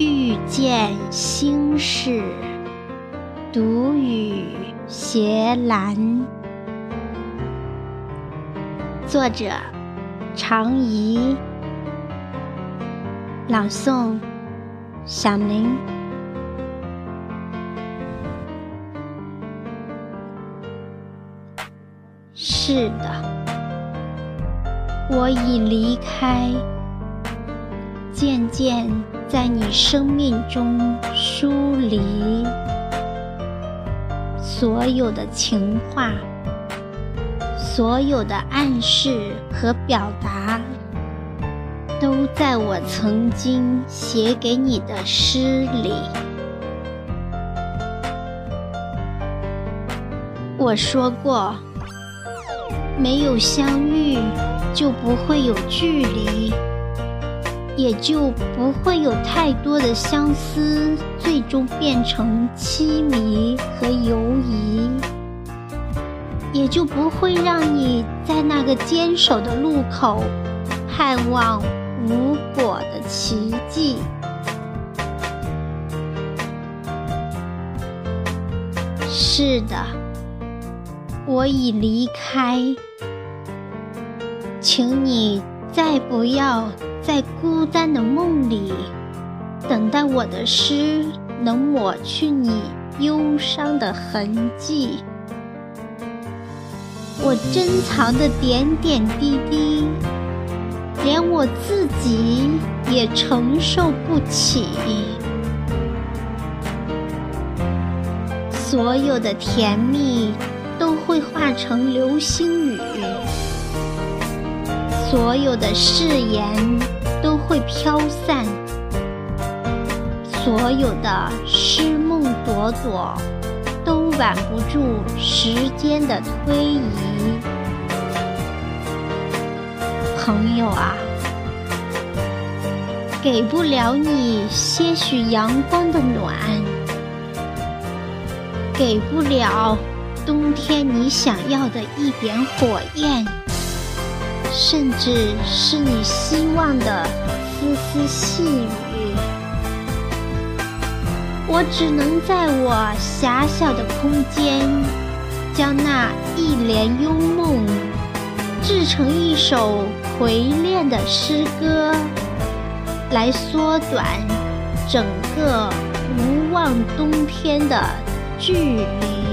遇见心事，独语斜阑。作者：常怡。朗诵：小林。是的，我已离开，渐渐在你生命中疏离，所有的情话，所有的暗示和表达，都在我曾经写给你的诗里。我说过。没有相遇，就不会有距离，也就不会有太多的相思，最终变成凄迷和犹疑，也就不会让你在那个坚守的路口盼望无果的奇迹。是的，我已离开。请你再不要在孤单的梦里等待我的诗能抹去你忧伤的痕迹。我珍藏的点点滴滴，连我自己也承受不起。所有的甜蜜都会化成流星雨。所有的誓言都会飘散，所有的诗梦朵朵都挽不住时间的推移。朋友啊，给不了你些许阳光的暖，给不了冬天你想要的一点火焰。甚至是你希望的丝丝细雨，我只能在我狭小的空间，将那一帘幽梦制成一首回恋的诗歌，来缩短整个无望冬天的距离。